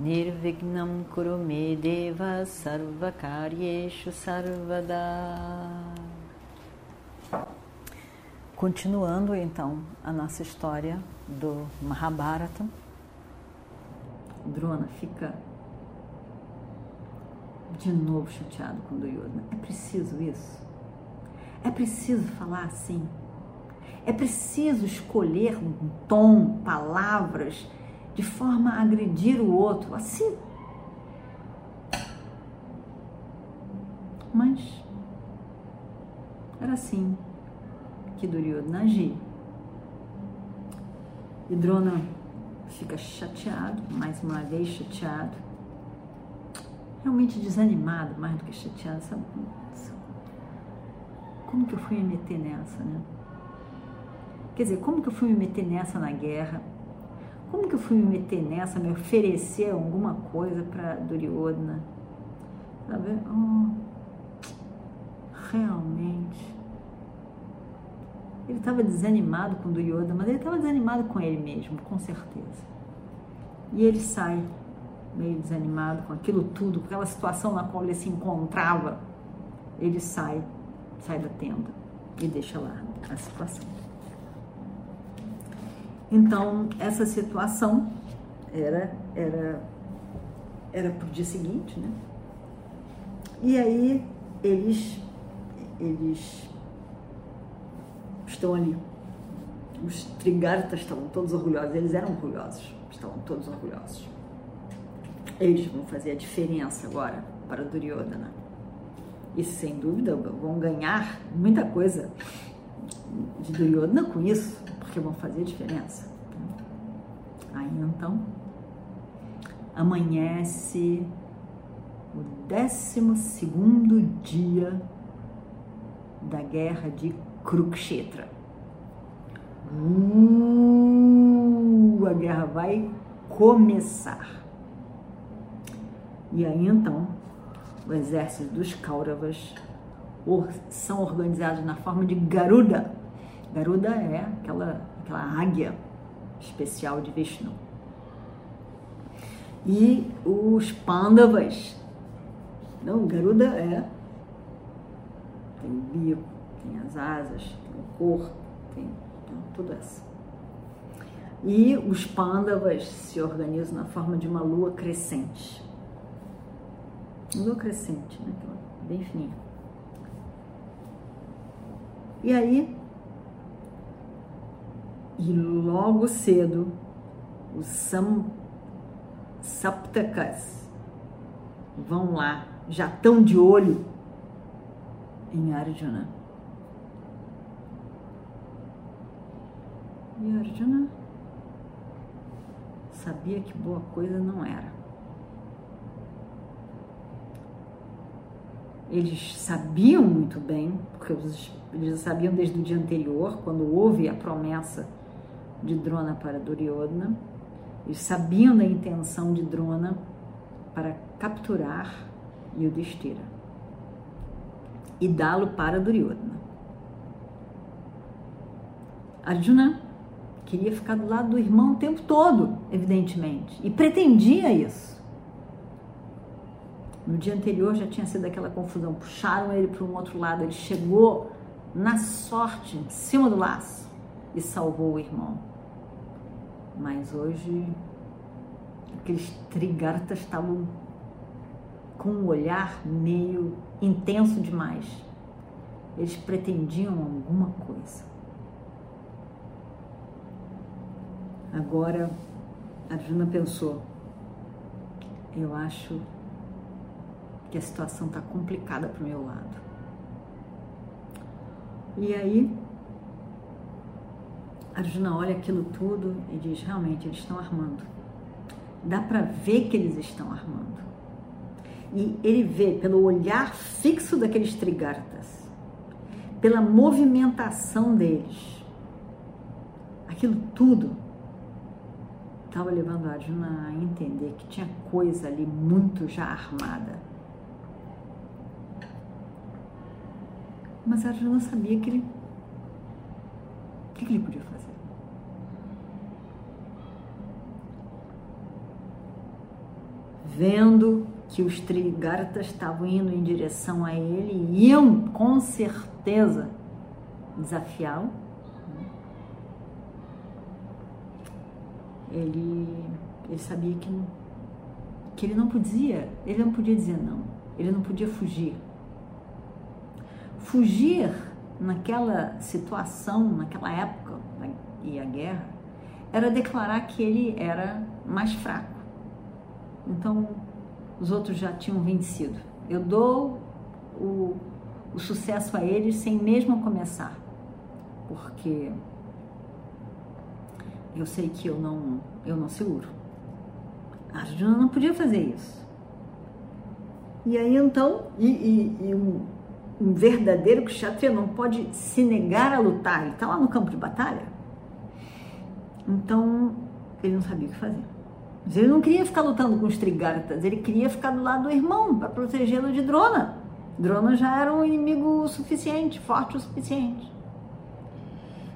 Nirvignam Kurume Deva Sarvakaryeshu Sarvada Continuando então a nossa história do Mahabharata, Drona fica de novo chateado com Duryodhana. É preciso isso? É preciso falar assim? É preciso escolher um tom, palavras, de forma a agredir o outro, assim? Mas era assim que Duryodhana agia. E Drona fica chateado, mais uma vez chateado, realmente desanimado, mais do que chateado, sabe? Como que eu fui me meter nessa, né? Quer dizer, como que eu fui me meter nessa na guerra? Como que eu fui me meter nessa, me oferecer alguma coisa para Duryodhana? Sabe? Oh, realmente ele estava desanimado com Duryodhana, mas ele estava desanimado com ele mesmo, com certeza. E ele sai meio desanimado com aquilo tudo, com aquela situação na qual ele se encontrava. Ele sai, sai da tenda e deixa lá a situação. Então, essa situação era era era para o dia seguinte, né? E aí eles eles estão ali. Os trigartas estavam todos orgulhosos, eles eram orgulhosos, estavam todos orgulhosos. Eles vão fazer a diferença agora para Duryodhana. E sem dúvida vão ganhar muita coisa de Duryodhana com isso, porque vão fazer diferença. Aí então amanhece o décimo segundo dia da guerra de Kurukshetra. Uh, a guerra vai começar. E aí então, o exército dos Kauravas são organizados na forma de Garuda. Garuda é aquela, aquela águia especial de Vishnu. E os Pandavas, não, Garuda é tem bico, tem as asas, tem o corpo, tem, tudo isso. E os pândavas se organizam na forma de uma lua crescente. Lua crescente, né? Bem fininha. E aí, e logo cedo, os Sam, Saptakas vão lá, já estão de olho em Arjuna. E Arjuna sabia que boa coisa não era. Eles sabiam muito bem, porque eles sabiam desde o dia anterior, quando houve a promessa de Drona para Duryodhana, eles sabiam da intenção de Drona para capturar Yudhishthira e dá-lo para Duryodhana. Arjuna Queria ficar do lado do irmão o tempo todo, evidentemente, e pretendia isso. No dia anterior já tinha sido aquela confusão, puxaram ele para um outro lado, ele chegou na sorte, em cima do laço, e salvou o irmão. Mas hoje, aqueles trigartas estavam com um olhar meio intenso demais. Eles pretendiam alguma coisa. Agora, a Juna pensou: eu acho que a situação está complicada para o meu lado. E aí, Arjuna olha aquilo tudo e diz: realmente, eles estão armando. Dá para ver que eles estão armando. E ele vê pelo olhar fixo daqueles trigartas, pela movimentação deles, aquilo tudo estava levando Arjuna a entender que tinha coisa ali muito já armada. Mas Arjuna sabia que ele. O que ele podia fazer? Vendo que os Trigartas estavam indo em direção a ele, iam com certeza desafiá-lo. Ele, ele sabia que, que ele não podia, ele não podia dizer não, ele não podia fugir. Fugir naquela situação, naquela época, e a guerra, era declarar que ele era mais fraco. Então, os outros já tinham vencido. Eu dou o, o sucesso a eles sem mesmo começar, porque eu sei que eu não, eu não seguro. A Arjuna não podia fazer isso. E aí então, e, e, e um, um, verdadeiro kshatriya não pode se negar a lutar, ele está lá no campo de batalha. Então, ele não sabia o que fazer. Ele não queria ficar lutando com os Trigartas, ele queria ficar do lado do irmão para protegê-lo de Drona. Drona já era um inimigo suficiente, forte o suficiente.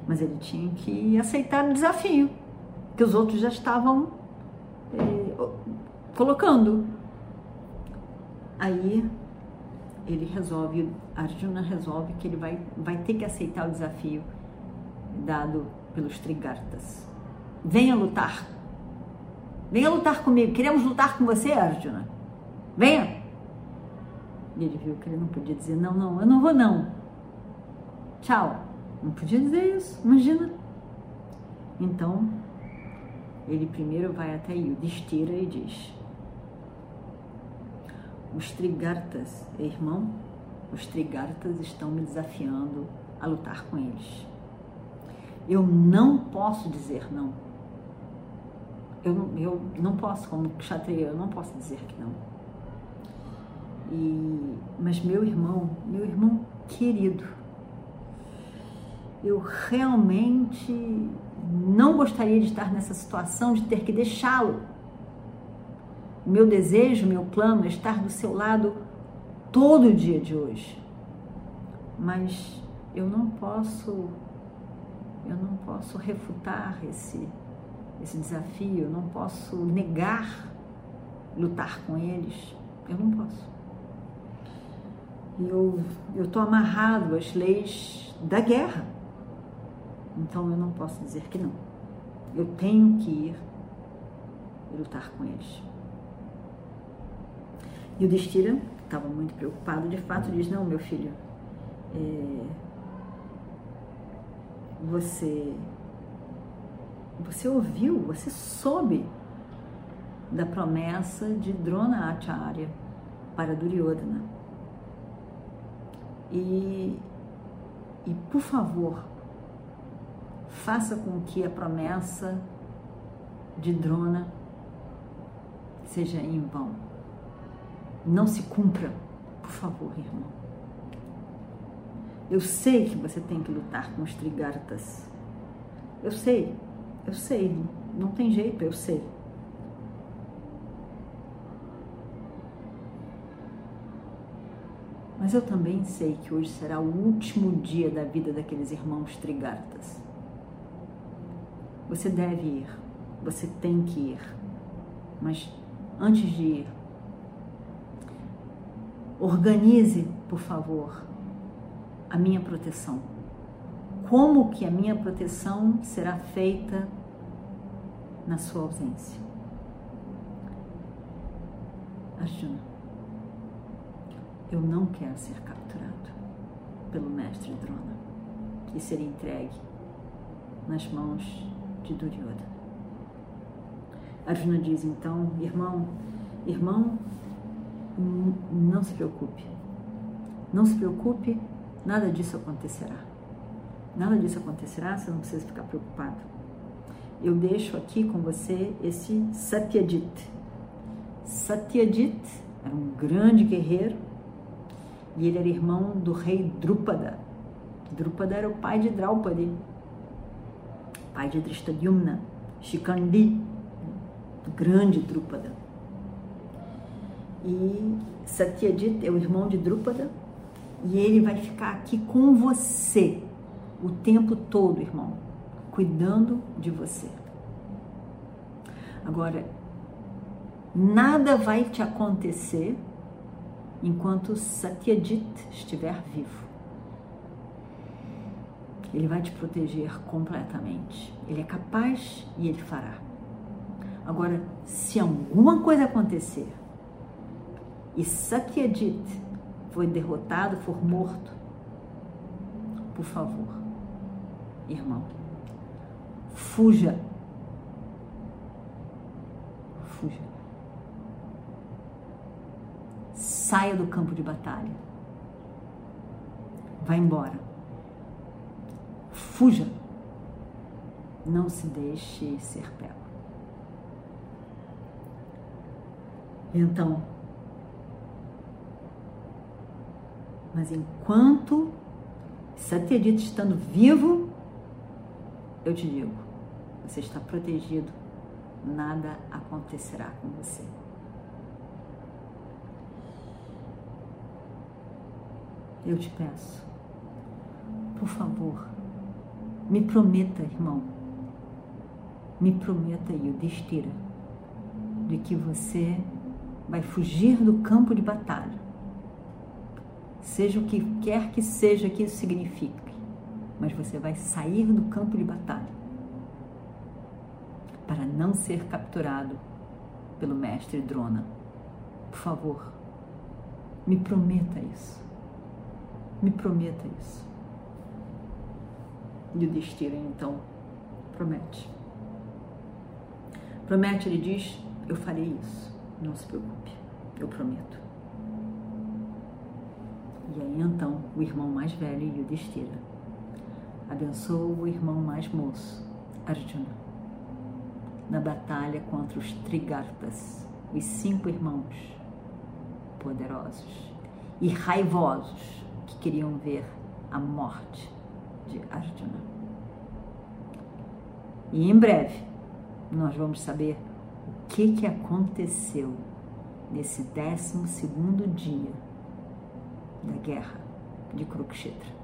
Mas ele tinha que aceitar o desafio que os outros já estavam eh, colocando. Aí ele resolve, Arjuna resolve que ele vai, vai ter que aceitar o desafio dado pelos Trigartas. Venha lutar. Venha lutar comigo. Queremos lutar com você, Arjuna. Venha. E ele viu que ele não podia dizer: Não, não, eu não vou, não. Tchau. Não podia dizer isso, imagina. Então, ele primeiro vai até Yudhishthira e diz: Os Trigartas, irmão, os Trigartas estão me desafiando a lutar com eles. Eu não posso dizer não. Eu, eu não posso, como Kshatriya, eu não posso dizer que não. E, mas meu irmão, meu irmão querido, eu realmente não gostaria de estar nessa situação de ter que deixá-lo. Meu desejo, meu plano é estar do seu lado todo o dia de hoje. Mas eu não posso eu não posso refutar esse esse desafio, eu não posso negar lutar com eles. Eu não posso. Eu tô amarrado às leis da guerra. Então eu não posso dizer que não. Eu tenho que ir lutar com eles. E o Destira estava muito preocupado, de fato, diz: Não, meu filho, é, você, você ouviu, você soube da promessa de Drona Acharya para Duryodhana. E, e por favor, faça com que a promessa de Drona seja em vão. Não se cumpra, por favor, irmão. Eu sei que você tem que lutar com os trigartas. Eu sei, eu sei, não tem jeito, eu sei. Mas eu também sei que hoje será o último dia da vida daqueles irmãos trigartas. Você deve ir, você tem que ir. Mas antes de ir, organize, por favor, a minha proteção. Como que a minha proteção será feita na sua ausência? Arjuna, eu não quero ser capturado pelo mestre Drona e ser entregue nas mãos de Duryodhana. Arjuna diz então, irmão, irmão, não se preocupe. Não se preocupe, nada disso acontecerá. Nada disso acontecerá, você não precisa ficar preocupado. Eu deixo aqui com você esse Satyajit. Satyajit era um grande guerreiro e ele era irmão do rei Drupada. Drupada era o pai de Draupadi, pai de Drishtadyumna, Shikandi, grande Drupada. E Satyajit é o irmão de Drupada e ele vai ficar aqui com você o tempo todo, irmão, cuidando de você. Agora, nada vai te acontecer enquanto Satyajit estiver vivo. Ele vai te proteger completamente. Ele é capaz e ele fará. Agora, se alguma coisa acontecer e Satyajit foi derrotado, for morto, por favor, irmão, fuja. Fuja. Saia do campo de batalha. Vá embora. Fuja. Não se deixe ser pego. Então, mas enquanto Satyajita estando vivo, eu te digo, você está protegido, nada acontecerá com você. Eu te peço, por favor, me prometa, irmão, me prometa, Yudhishthira, de que você vai fugir do campo de batalha, seja o que quer que seja que isso signifique, mas você vai sair do campo de batalha para não ser capturado pelo mestre Drona. Por favor, me prometa isso. Me prometa isso. E o Destira então promete. Promete, ele diz: Eu farei isso. Não se preocupe, eu prometo. E aí então o irmão mais velho, Yudhishthira, abençoa o irmão mais moço, Arjuna, na batalha contra os Trigartas, os cinco irmãos poderosos e raivosos que queriam ver a morte de Arjuna. E em breve nós vamos saber o que, que aconteceu nesse décimo segundo dia da guerra de Kurukshetra.